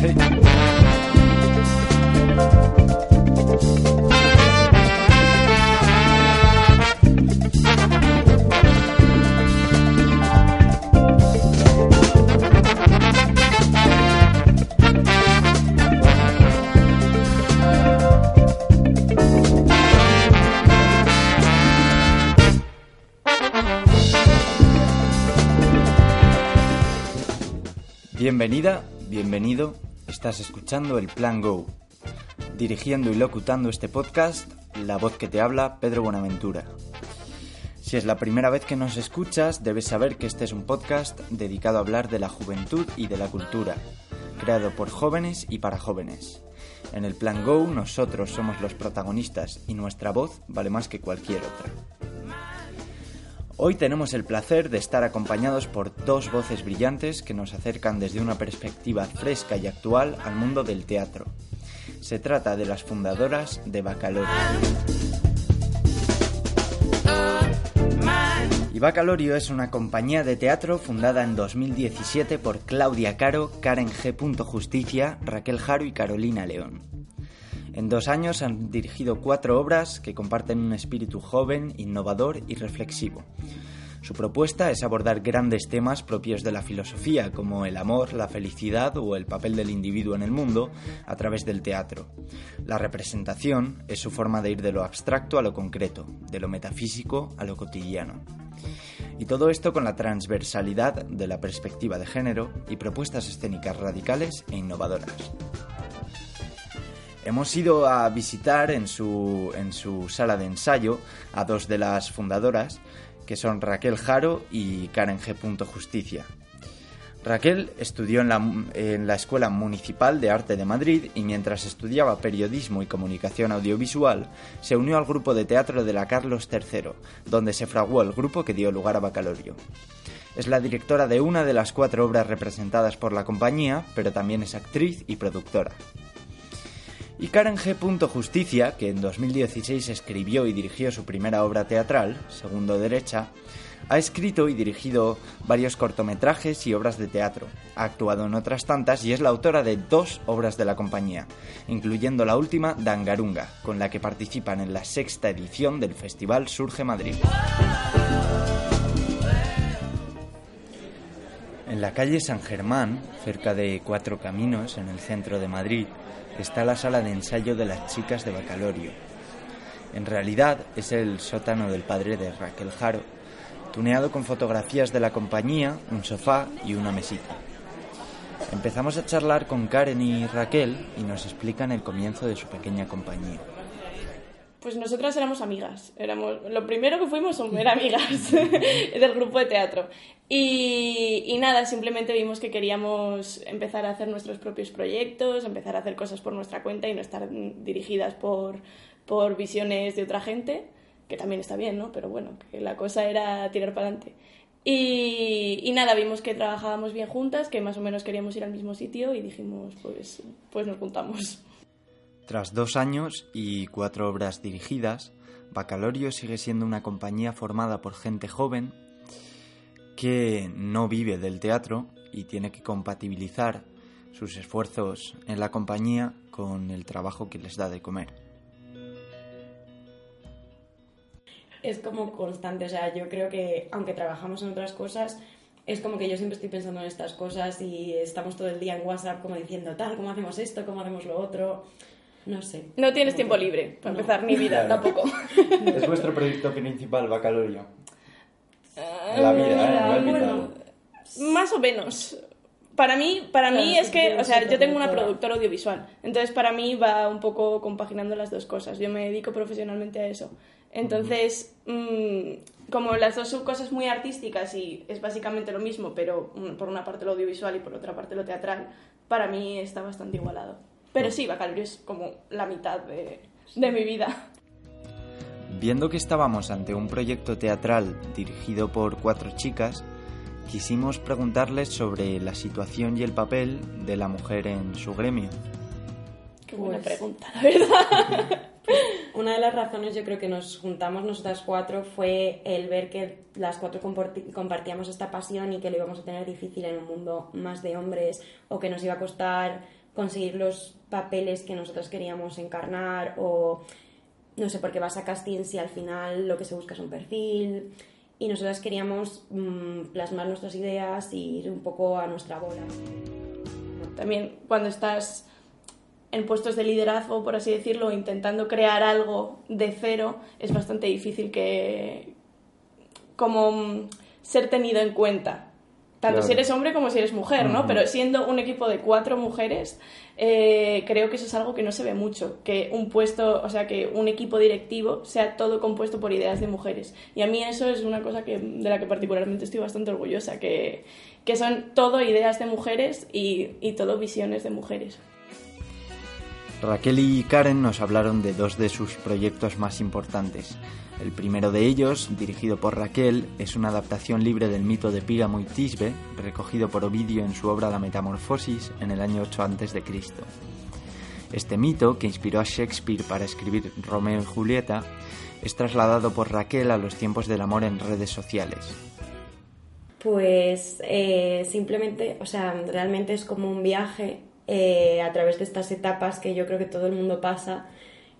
Hey. Bienvenida, bienvenido, estás escuchando el Plan Go. Dirigiendo y locutando este podcast, la voz que te habla, Pedro Buenaventura. Si es la primera vez que nos escuchas, debes saber que este es un podcast dedicado a hablar de la juventud y de la cultura, creado por jóvenes y para jóvenes. En el Plan Go nosotros somos los protagonistas y nuestra voz vale más que cualquier otra. Hoy tenemos el placer de estar acompañados por dos voces brillantes que nos acercan desde una perspectiva fresca y actual al mundo del teatro. Se trata de las fundadoras de Bacalorio. Y Bacalorio es una compañía de teatro fundada en 2017 por Claudia Caro, Karen G. Justicia, Raquel Jaro y Carolina León. En dos años han dirigido cuatro obras que comparten un espíritu joven, innovador y reflexivo. Su propuesta es abordar grandes temas propios de la filosofía, como el amor, la felicidad o el papel del individuo en el mundo, a través del teatro. La representación es su forma de ir de lo abstracto a lo concreto, de lo metafísico a lo cotidiano. Y todo esto con la transversalidad de la perspectiva de género y propuestas escénicas radicales e innovadoras. Hemos ido a visitar en su, en su sala de ensayo a dos de las fundadoras, que son Raquel Jaro y Karen G. Justicia. Raquel estudió en la, en la, Escuela Municipal de Arte de Madrid y mientras estudiaba periodismo y comunicación audiovisual, se unió al grupo de teatro de la Carlos III, donde se fraguó el grupo que dio lugar a Bacalorio. Es la directora de una de las cuatro obras representadas por la compañía, pero también es actriz y productora. Y Karen G. Justicia, que en 2016 escribió y dirigió su primera obra teatral, Segundo Derecha, ha escrito y dirigido varios cortometrajes y obras de teatro. Ha actuado en otras tantas y es la autora de dos obras de la compañía, incluyendo la última Dangarunga, con la que participan en la sexta edición del Festival Surge Madrid. En la calle San Germán, cerca de Cuatro Caminos, en el centro de Madrid, está la sala de ensayo de las chicas de Bacalorio. En realidad es el sótano del padre de Raquel Jaro, tuneado con fotografías de la compañía, un sofá y una mesita. Empezamos a charlar con Karen y Raquel y nos explican el comienzo de su pequeña compañía. Pues nosotras éramos amigas. Éramos, lo primero que fuimos era amigas del grupo de teatro. Y, y, nada, simplemente vimos que queríamos empezar a hacer nuestros propios proyectos, empezar a hacer cosas por nuestra cuenta y no estar dirigidas por, por visiones de otra gente, que también está bien, ¿no? Pero bueno, que la cosa era tirar para adelante. Y, y, nada, vimos que trabajábamos bien juntas, que más o menos queríamos ir al mismo sitio y dijimos, pues, pues nos juntamos. Tras dos años y cuatro obras dirigidas, Bacalorio sigue siendo una compañía formada por gente joven que no vive del teatro y tiene que compatibilizar sus esfuerzos en la compañía con el trabajo que les da de comer. Es como constante, o sea, yo creo que aunque trabajamos en otras cosas, es como que yo siempre estoy pensando en estas cosas y estamos todo el día en WhatsApp como diciendo tal, cómo hacemos esto, cómo hacemos lo otro. No sé. No tienes tiempo libre para empezar ni vida Claro. tampoco. ¿Es vuestro proyecto principal, Bacalorio? Ah, la vida, ¿eh? Bueno. vital. Más o menos. Para mí, para Claro, mí es que, yo o sea, yo tengo una productora. productora audiovisual, entonces para mí va un poco compaginando las dos cosas. Yo me dedico profesionalmente a eso. Entonces, mm, como las dos son cosas muy artísticas y es básicamente lo mismo, pero mm, por una parte lo audiovisual y por otra parte lo teatral, para mí está bastante igualado. Pero sí, Bacalaureate es como la mitad de, de mi vida. Viendo que estábamos ante un proyecto teatral dirigido por cuatro chicas, quisimos preguntarles sobre la situación y el papel de la mujer en su gremio. Qué buena Pues- pregunta, la verdad. Una de las razones yo creo que nos juntamos nosotras cuatro fue el ver que las cuatro compartíamos esta pasión y que lo íbamos a tener difícil en un mundo más de hombres o que nos iba a costar conseguir los papeles que nosotros queríamos encarnar o no sé, porque vas a castings y al final lo que se busca es un perfil y nosotras queríamos mm, plasmar nuestras ideas y ir un poco a nuestra bola. También cuando estás en puestos de liderazgo, por así decirlo, intentando crear algo de cero, es bastante difícil que como mm, ser tenido en cuenta. Tanto Claro. si eres hombre como si eres mujer, ¿no? Ujú. Pero siendo un equipo de cuatro mujeres, eh, creo que eso es algo que no se ve mucho. Que un puesto, o sea, que un equipo directivo sea todo compuesto por ideas de mujeres. Y a mí eso es una cosa que, de la que particularmente estoy bastante orgullosa, que, que son todo ideas de mujeres y, y todo visiones de mujeres. Raquel y Karen nos hablaron de dos de sus proyectos más importantes. El primero de ellos, dirigido por Raquel, es una adaptación libre del mito de Píramo y Tisbe, recogido por Ovidio en su obra La Metamorfosis en el año 8 a.C. Este mito, que inspiró a Shakespeare para escribir Romeo y Julieta, es trasladado por Raquel a los tiempos del amor en redes sociales. Pues eh, simplemente, o sea, realmente es como un viaje eh, a través de estas etapas que yo creo que todo el mundo pasa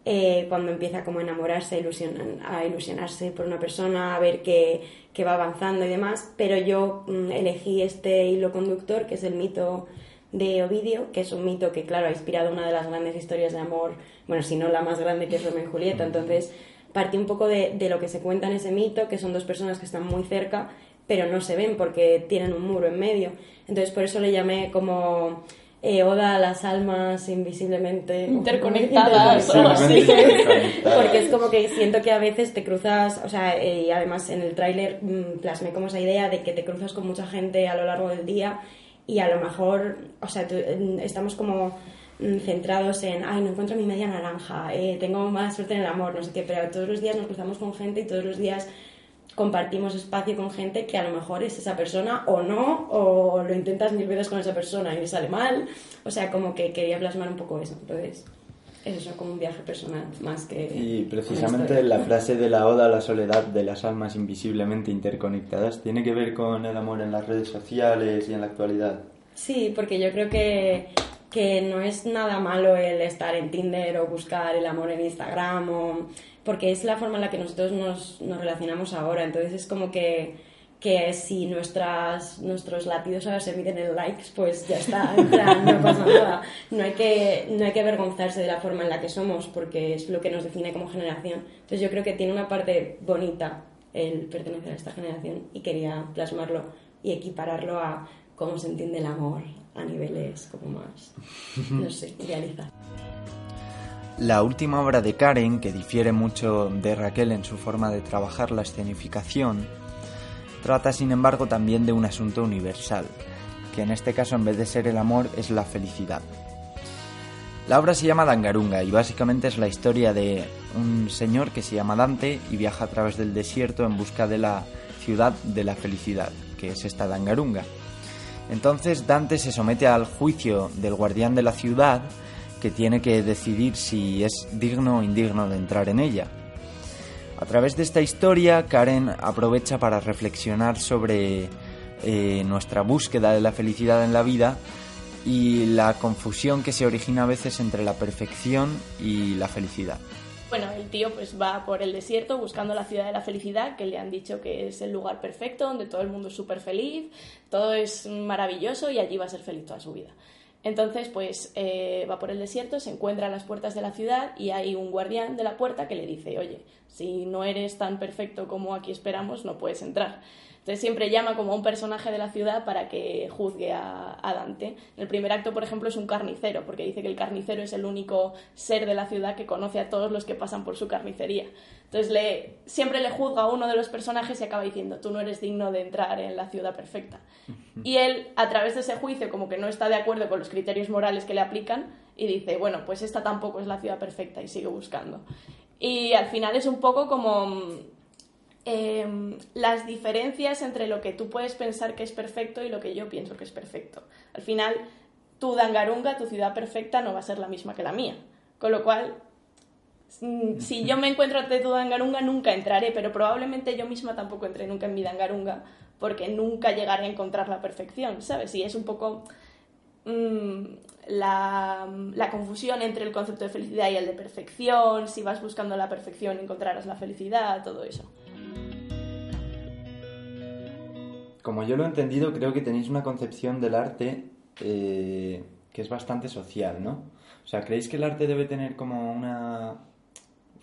eh, cuando empieza como a enamorarse, a, ilusionan- a ilusionarse por una persona, a ver que, que va avanzando y demás, pero yo mm, elegí este hilo conductor que es el mito de Ovidio, que es un mito que, claro, ha inspirado una de las grandes historias de amor, bueno, si no la más grande que es Romeo y Julieta, entonces partí un poco de, de lo que se cuenta en ese mito, que son dos personas que están muy cerca, pero no se ven porque tienen un muro en medio. Entonces por eso le llamé como eh, Oda a las almas invisiblemente. Interconectadas, o algo así. Porque es como que siento que a veces te cruzas, o sea, eh, y además en el tráiler mm, plasmé como esa idea de que te cruzas con mucha gente a lo largo del día y a lo mejor, o sea, tú- mm, estamos como mm, centrados en, ay, no encuentro mi media naranja, eh, tengo más suerte en el amor, no sé qué, pero todos los días nos cruzamos con gente y todos los días compartimos espacio con gente que a lo mejor es esa persona o no, o lo intentas mil veces con esa persona y le sale mal. O sea, como que quería plasmar un poco eso. Entonces, es eso, como un viaje personal más que. Y precisamente la frase de la oda a la soledad de las almas invisiblemente interconectadas tiene que ver con el amor en las redes sociales y en la actualidad. Sí, porque yo creo que, que no es nada malo el estar en Tinder o buscar el amor en Instagram, o, porque es la forma en la que nosotros nos, nos relacionamos ahora. Entonces es como que, que si nuestras, nuestros latidos ahora se miden en likes, pues ya está, no pasa nada. No hay, que, no hay que avergonzarse de la forma en la que somos, porque es lo que nos define como generación. Entonces yo creo que tiene una parte bonita el pertenecer a esta generación y quería plasmarlo y equipararlo a cómo se entiende el amor a niveles como más, no sé, idealizar. La última obra de Karen, que difiere mucho de Raquel en su forma de trabajar la escenificación, trata sin embargo también de un asunto universal, que en este caso en vez de ser el amor es la felicidad. La obra se llama Dangarunga y básicamente es la historia de un señor que se llama Dante y viaja a través del desierto en busca de la ciudad de la felicidad, que es esta Dangarunga. Entonces Dante se somete al juicio del guardián de la ciudad que tiene que decidir si es digno o indigno de entrar en ella. A través de esta historia, Karen aprovecha para reflexionar sobre eh, nuestra búsqueda de la felicidad en la vida y la confusión que se origina a veces entre la perfección y la felicidad. Bueno, el tío pues va por el desierto buscando la ciudad de la felicidad, que le han dicho que es el lugar perfecto, donde todo el mundo es súper feliz, todo es maravilloso y allí va a ser feliz toda su vida. Entonces, pues eh, va por el desierto, se encuentra a las puertas de la ciudad y hay un guardián de la puerta que le dice, oye, si no eres tan perfecto como aquí esperamos, no puedes entrar. Entonces siempre llama como a un personaje de la ciudad para que juzgue a, Dante. El primer acto, por ejemplo, es un carnicero, porque dice que el carnicero es el único ser de la ciudad que conoce a todos los que pasan por su carnicería. Entonces le, siempre le juzga a uno de los personajes y acaba diciendo, tú no eres digno de entrar en la ciudad perfecta. Y él, a través de ese juicio, como que no está de acuerdo con los criterios morales que le aplican y dice, bueno, pues esta tampoco es la ciudad perfecta y sigue buscando. Y al final es un poco como Em, las diferencias entre lo que tú puedes pensar que es perfecto y lo que yo pienso que es perfecto. Al final, tu Dangarunga, tu ciudad perfecta, no va a ser la misma que la mía. Con lo cual, si yo me encuentro ante tu Dangarunga, nunca entraré, pero probablemente yo misma tampoco entré nunca en mi Dangarunga, porque nunca llegaré a encontrar la perfección, ¿sabes? Y es un poco mm, la, la, confusión entre el concepto de felicidad y el de perfección, si vas buscando la perfección encontrarás la felicidad, todo eso. como yo lo he entendido, creo que tenéis una concepción del arte eh, que es bastante social, ¿no? O sea, ¿creéis que el arte debe tener como una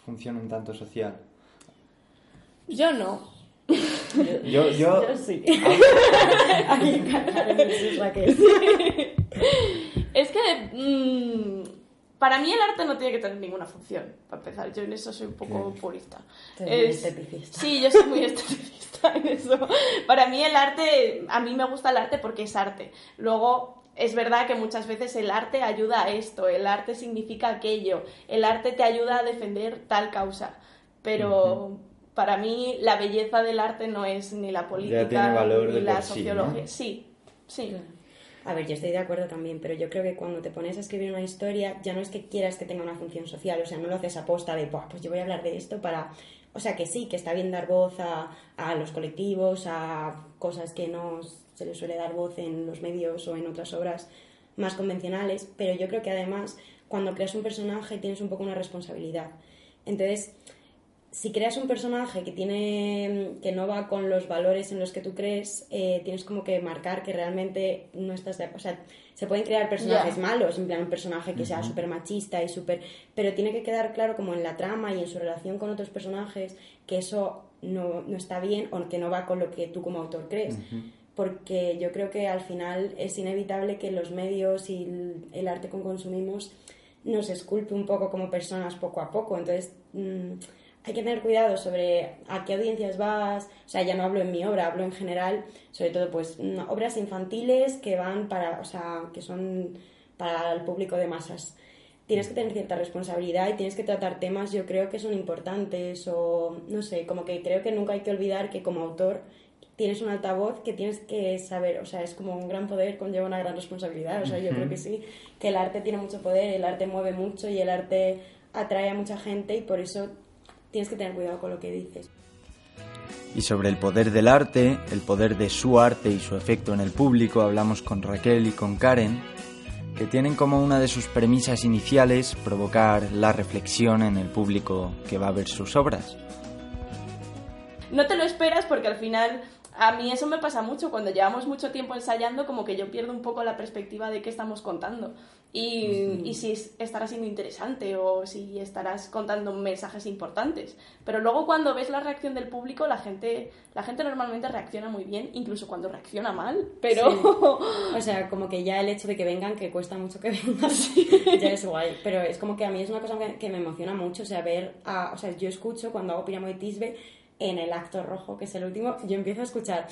función un tanto social? Yo no. Yo, yo... sí. es que mm, para mí el arte no tiene que tener ninguna función, para empezar. Yo en eso soy un poco purista. Sí, yo soy muy esteticista en eso. Para mí el arte, a mí me gusta el arte porque es arte. Luego, es verdad que muchas veces el arte ayuda a esto, el arte significa aquello, el arte te ayuda a defender tal causa. Pero para mí la belleza del arte no es ni la política ni la sociología. Sí, sí. A ver, yo estoy de acuerdo también, pero yo creo que cuando te pones a escribir una historia, ya no es que quieras que tenga una función social, o sea, no lo haces a posta de, pues yo voy a hablar de esto para... O sea, que sí, que está bien dar voz a, a los colectivos, a cosas que no se les suele dar voz en los medios o en otras obras más convencionales, pero yo creo que además cuando creas un personaje tienes un poco una responsabilidad. Entonces, si creas un personaje que tiene que no va con los valores en los que tú crees, eh, tienes como que marcar que realmente no estás de, o sea, se pueden crear personajes malos, en plan un personaje que sea súper machista y súper, pero tiene que quedar claro como en la trama y en su relación con otros personajes que eso no, no está bien o que no va con lo que tú como autor crees. Porque yo creo que al final es inevitable que los medios y el, arte que consumimos nos esculpe un poco como personas poco a poco. Entonces, mm, hay que tener cuidado sobre a qué audiencias vas, o sea, ya no hablo en mi obra, hablo en general, sobre todo pues obras infantiles que van para, o sea, que son para el público de masas. Tienes que tener cierta responsabilidad y tienes que tratar temas, yo creo que son importantes o no sé, como que creo que nunca hay que olvidar que como autor tienes un altavoz que tienes que saber, o sea, es como un gran poder conlleva una gran responsabilidad, o sea, yo creo que sí, que el arte tiene mucho poder, el arte mueve mucho y el arte atrae a mucha gente y por eso tienes que tener cuidado con lo que dices. Y sobre el poder del arte, el poder de su arte y su efecto en el público, hablamos con Raquel y con Karen, que tienen como una de sus premisas iniciales provocar la reflexión en el público que va a ver sus obras. No te lo esperas porque al final a mí eso me pasa mucho, cuando llevamos mucho tiempo ensayando, como que yo pierdo un poco la perspectiva de qué estamos contando. Y, y, si estará siendo interesante o si estarás contando mensajes importantes. Pero luego cuando ves la reacción del público, la gente, la gente normalmente reacciona muy bien, incluso cuando reacciona mal, pero... O sea, como que ya el hecho de que vengan, que cuesta mucho que vengan, ya es guay. Pero es como que a mí es una cosa que, me emociona mucho, o sea, ver... A, o sea, yo escucho cuando hago Piramo de Tisbe en el acto rojo, que es el último, yo empiezo a escuchar.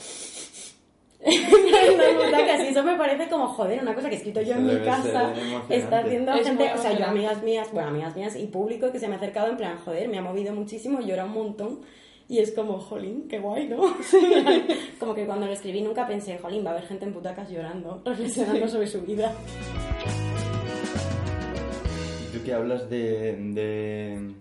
y eso me parece como, joder, una cosa que he escrito yo en mi casa, está haciendo gente, o sea, yo amigas mías, bueno, amigas mías y público que se me ha acercado en plan, joder, me ha movido muchísimo, llora un montón. Y es como, jolín, qué guay, ¿no? como que cuando lo escribí nunca pensé, jolín, va a haber gente en putacas llorando, reflexionando sobre su vida. Tú que hablas de, de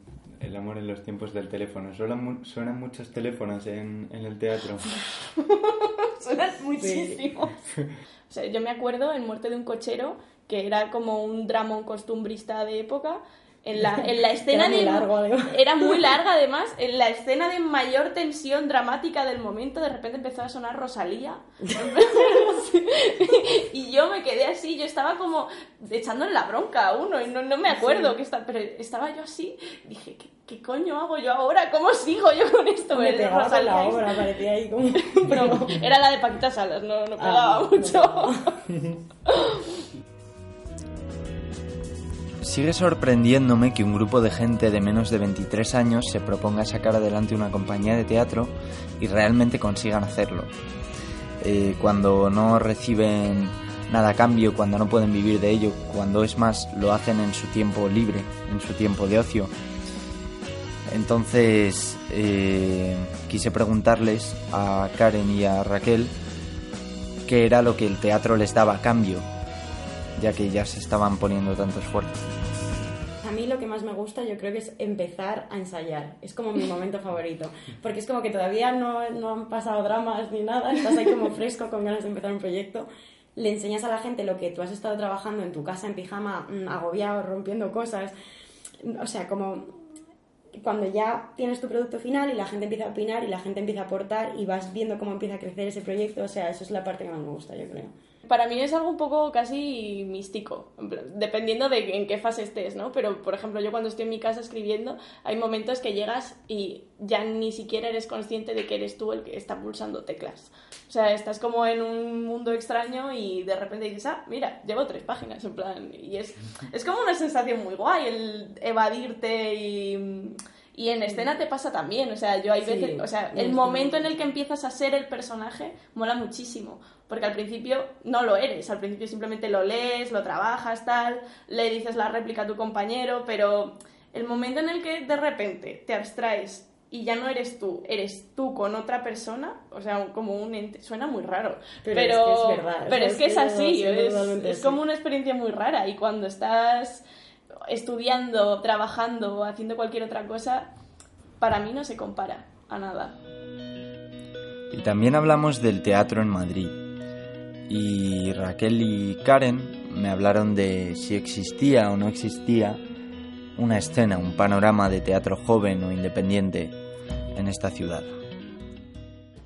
el amor en los tiempos del teléfono. Suenan, suenan muchos teléfonos en, en el teatro. suenan muchísimo. O sea, yo me acuerdo en Muerte de un cochero, que era como un dramón costumbrista de época, en la, en la escena era muy de... Largo, era muy larga, además. En la escena de mayor tensión dramática del momento, de repente empezó a sonar Rosalía. y yo me quedé así, yo estaba como echándole la bronca a uno y no, no me acuerdo que está, pero estaba yo así, dije, ¿qué, ¿qué, coño hago yo ahora? ¿Cómo sigo yo con esto? Me pegaba la obra, parecía ahí como... Pero era la de Paquita Salas, no, no pegaba Ah, mucho. Sigue sorprendiéndome que un grupo de gente de menos de 23 años se proponga sacar adelante una compañía de teatro y realmente consigan hacerlo. Eh, cuando no reciben nada a cambio, cuando no pueden vivir de ello, cuando es más lo hacen en su tiempo libre, en su tiempo de ocio. Entonces eh, quise preguntarles a Karen y a Raquel qué era lo que el teatro les daba a cambio, ya que ya se estaban poniendo tanto esfuerzo. A mí lo que más me gusta yo creo que es empezar a ensayar. Es como mi momento favorito. Porque es como que todavía no, no han pasado dramas ni nada. Estás ahí como fresco con ganas de empezar un proyecto. Le enseñas a la gente lo que tú has estado trabajando en tu casa en pijama, mm, agobiado, rompiendo cosas. O sea, como cuando ya tienes tu producto final y la gente empieza a opinar y la gente empieza a aportar y vas viendo cómo empieza a crecer ese proyecto. O sea, eso es la parte que más me gusta, yo creo. Para mí es algo un poco casi místico, dependiendo de en qué fase estés, ¿no? Pero, por ejemplo, yo cuando estoy en mi casa escribiendo, hay momentos que llegas y ya ni siquiera eres consciente de que eres tú el que está pulsando teclas. O sea, estás como en un mundo extraño y de repente dices, ah, mira, llevo tres páginas, en plan, y es, es como una sensación muy guay el evadirte y... Y en escena te pasa también, o sea, yo hay Sí, veces, o sea, el momento en el que empiezas a ser el personaje mola muchísimo, porque al principio no lo eres, al principio simplemente lo lees, lo trabajas, tal, le dices la réplica a tu compañero, pero el momento en el que de repente te abstraes y ya no eres tú, eres tú con otra persona, o sea, como un ente, suena muy raro, Pero pero, es que es verdad, pero o sea, es que es es que así, sí, es como una experiencia muy rara y cuando estás estudiando, trabajando o haciendo cualquier otra cosa, para mí no se compara a nada. Y también hablamos del teatro en Madrid. Y Raquel y Karen me hablaron de si existía o no existía una escena, un panorama de teatro joven o independiente en esta ciudad.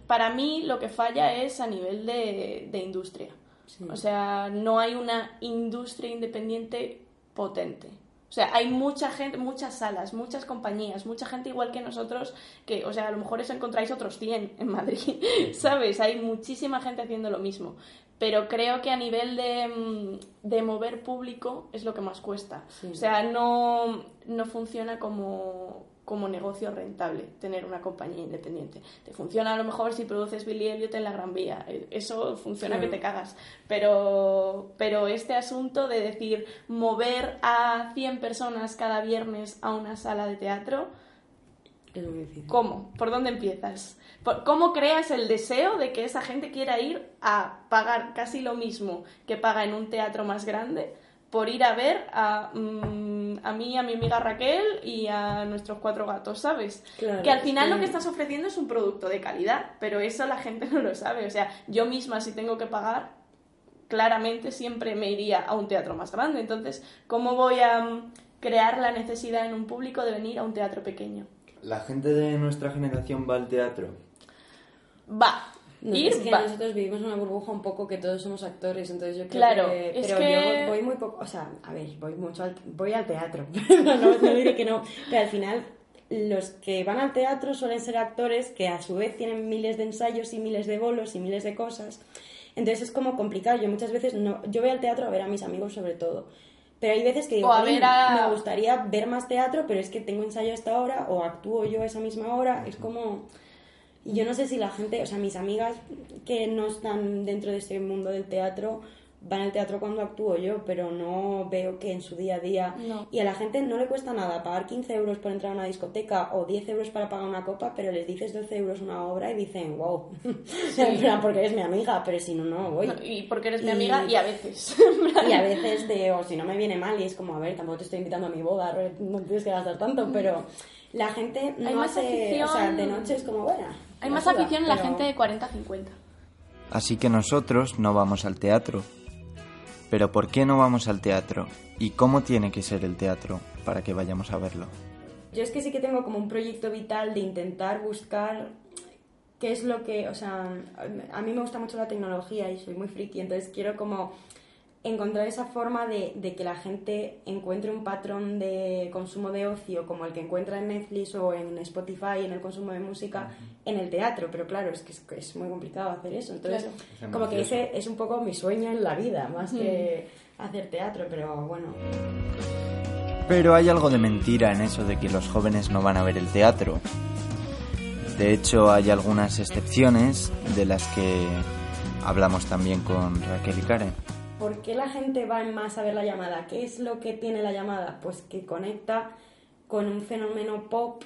Para mí lo que falla es a nivel de, de industria. O sea, no hay una industria independiente potente. O sea, hay mucha gente, muchas salas, muchas compañías, mucha gente igual que nosotros, que, o sea, a lo mejor os encontráis otros 100 en Madrid, ¿sabes? Hay muchísima gente haciendo lo mismo. Pero creo que a nivel de, mm, de mover público es lo que más cuesta. Sí. O sea, no, no funciona como, como negocio rentable tener una compañía independiente. Te funciona a lo mejor si produces Billy Elliot en la Gran Vía. Eh, Eso funciona que te cagas. Pero, pero este asunto de decir mover a 100 personas cada viernes a una sala de teatro. ¿cómo? ¿Por dónde empiezas? ¿Por- ¿Cómo creas el deseo de que esa gente quiera ir a pagar casi lo mismo que paga en un teatro más grande por ir a ver a, mm, a mí, a mi amiga Raquel y a nuestros cuatro gatos, ¿sabes? Claro, que al final lo que estás ofreciendo es un producto de calidad, pero eso la gente no lo sabe. O sea, yo misma si tengo que pagar, claramente siempre me iría a un teatro más grande. Entonces, ¿cómo voy a mm, crear la necesidad en un público de venir a un teatro pequeño? ¿La gente de nuestra generación va al teatro? Va. No, ir, es que va. nosotros vivimos en una burbuja un poco que todos somos actores, entonces yo creo Claro, que... es Pero que- yo voy muy poco... O sea, a ver, voy mucho al, voy al teatro. no, no, no diré que no. Pero al final, los que van al teatro suelen ser actores que a su vez tienen miles de ensayos y miles de bolos y miles de cosas. Entonces es como complicado. Yo muchas veces no... Yo voy al teatro a ver a mis amigos sobre todo. Pero hay veces que digo, O a "Jolín, ver a- me gustaría ver más teatro, pero es que tengo ensayo a esta hora o actúo yo a esa misma hora. Es como... Y yo no sé si la gente, o sea, mis amigas que no están dentro de ese mundo del teatro van al teatro cuando actúo yo, pero no veo que en su día a día. No. Y a la gente no le cuesta nada pagar 15 euros por entrar a una discoteca o 10 euros para pagar una copa, pero les dices 12 euros una obra y dicen, wow. En plan, porque eres mi amiga, pero si no, no voy. No, y porque eres mi amiga y a veces. Y a veces de, o si no me viene mal, y es como, a ver, tampoco te estoy invitando a mi boda, no tienes que gastar tanto, pero la gente no Hay más hace, o sea, afición. de noche es como, bueno. Hay más afición en la gente de 40-50. Así que nosotros no vamos al teatro. Pero ¿por qué no vamos al teatro? ¿Y cómo tiene que ser el teatro para que vayamos a verlo? Yo es que sí que tengo como un proyecto vital de intentar buscar qué es lo que, o sea, a mí me gusta mucho la tecnología y soy muy friki, entonces quiero como encontrar esa forma de, de, que la gente encuentre un patrón de consumo de ocio como el que encuentra en Netflix o en Spotify en el consumo de música en el teatro, pero claro, es que es, es muy complicado hacer eso. Entonces, Claro. como que ese es un poco mi sueño en la vida, más que hacer teatro, pero bueno. Pero hay algo de mentira en eso de que los jóvenes no van a ver el teatro. De hecho, hay algunas excepciones de las que hablamos también con Raquel y Karen. ¿Por qué la gente va en más a ver la llamada? ¿Qué es lo que tiene la llamada? Pues que conecta con un fenómeno pop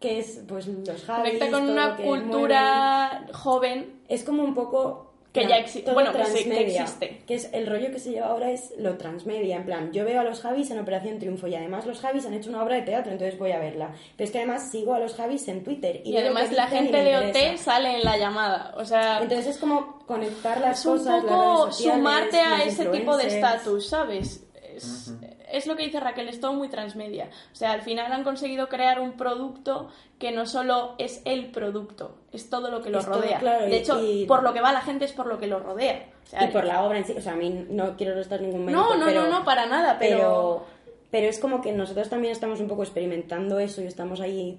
que es pues los Javis, Conecta con una cultura joven. Es como un poco... Que plan, ya exi- todo bueno, que existe. Que es el rollo que se lleva ahora es lo transmedia. En plan, yo veo a los Javis en Operación Triunfo y además los Javis han hecho una obra de teatro, entonces voy a verla. Pero es que además sigo a los Javis en Twitter. Y, y además la gente de OT sale en la llamada. O sea, Entonces es como conectar las es un cosas, las poco redes sociales, sumarte a ese tipo de estatus, ¿sabes? Es, es lo que dice Raquel, es todo muy transmedia. O sea, al final han conseguido crear un producto que no solo es el producto, es todo lo que lo Es todo, rodea. claro, de hecho, y- por lo que va la gente es por lo que lo rodea. O sea, y por la obra en sí, o sea, a mí no quiero restar ningún mérito, No, no, pero, no, no, para nada, pero... pero pero es como que nosotros también estamos un poco experimentando eso y estamos ahí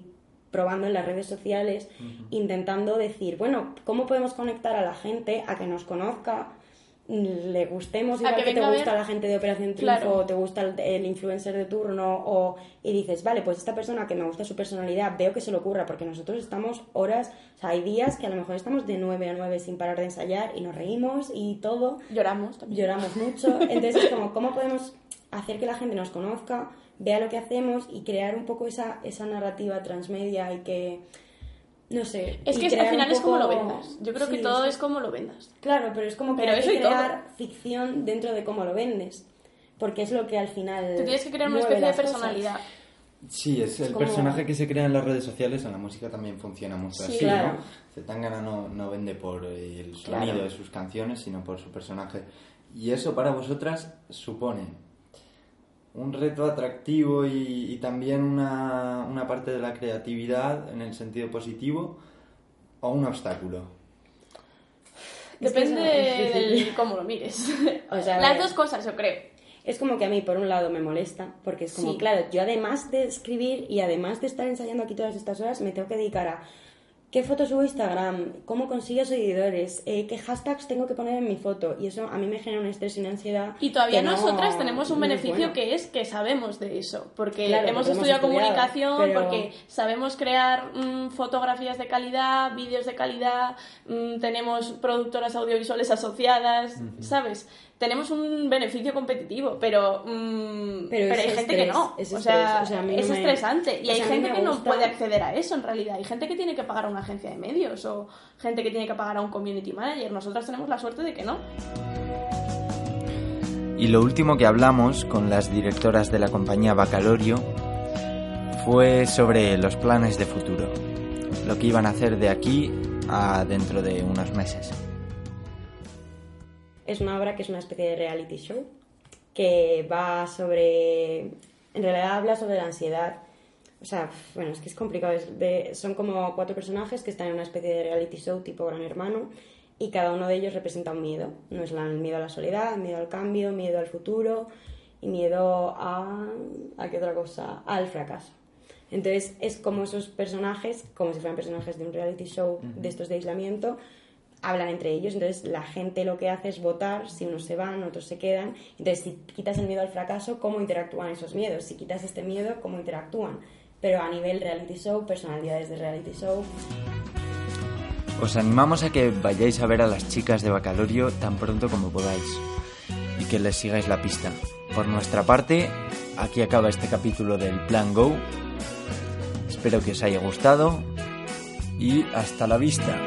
probando en las redes sociales, intentando decir, bueno, ¿cómo podemos conectar a la gente a que nos conozca? Le gustemos A igual que que, te a gusta ver- la gente de Operación Triunfo Claro. o te gusta el, el influencer de turno o y dices vale pues esta persona que me gusta su personalidad veo que se le ocurra porque nosotros estamos horas o sea hay días que a lo mejor estamos de 9 a 9 sin parar de ensayar y nos reímos y todo Lloramos también. lloramos mucho. Entonces es como, ¿cómo podemos hacer que la gente nos conozca, vea lo que hacemos y crear un poco esa, esa narrativa transmedia y que, no sé. Es que es- crear al final es como lo vendas. Yo creo Sí, que todo es como lo vendas. Claro, pero es como que Pero hay eso que y todo. crear ficción dentro de cómo lo vendes. Porque es lo que al final. Tú tienes que crear una especie de cosas. personalidad. Sí, es el como- personaje que se crea en las redes sociales, en la música también funciona mucho Sí, así, claro. ¿no? Zetangana no, no vende por el Claro. sonido de sus canciones, sino por su personaje. Y eso para vosotras supone un reto atractivo y, y también una, una parte de la creatividad en el sentido positivo o un obstáculo. Depende del cómo lo mires. O sea, Las dos cosas, yo creo. Es como que a mí, por un lado, me molesta, porque es como, Sí. claro, yo además de escribir y además de estar ensayando aquí todas estas horas, me tengo que dedicar a qué fotos subo a Instagram, cómo consigo seguidores, eh, qué hashtags tengo que poner en mi foto. Y eso a mí me genera un estrés y una ansiedad. Y todavía no- nosotras tenemos un no es beneficio bueno. que es que sabemos de eso, porque Claro, hemos porque estudiado comunicación, pero- porque sabemos crear mm, fotografías de calidad, vídeos de calidad, mm, tenemos productoras audiovisuales asociadas, ¿sabes? Tenemos un beneficio competitivo, pero, mm, Pero hay gente estrés, que no. es o sea, o no es me- estresante. Y o hay sea, gente que no puede acceder a eso en realidad. Hay gente que tiene que pagar a una agencia de medios o gente que tiene que pagar a un community manager. Nosotras tenemos la suerte de que no. Y lo último que hablamos con las directoras de la compañía Bacalorio fue sobre los planes de futuro, lo que iban a hacer de aquí a dentro de unos meses. Es una obra que es una especie de reality show que va sobre. En realidad habla sobre la ansiedad. O sea, bueno, es que es complicado. es de- son como cuatro personajes que están en una especie de reality show tipo Gran Hermano y cada uno de ellos representa un miedo. No es la- el miedo a la soledad, miedo al cambio, miedo al futuro y miedo a. ¿A qué otra cosa? Al fracaso. Entonces es como esos personajes, como si fueran personajes de un reality show de estos de aislamiento, hablan entre ellos. Entonces la gente lo que hace es votar si unos se van, otros se quedan. Entonces si quitas el miedo al fracaso, ¿cómo interactúan esos miedos? Si quitas este miedo, ¿cómo interactúan? Pero a nivel reality show, personalidades de reality show, Os animamos a que vayáis a ver a las chicas de Bacalorio tan pronto como podáis y que les sigáis la pista. Por nuestra parte, aquí acaba este capítulo del Plan Go. Espero que os haya gustado y hasta la vista.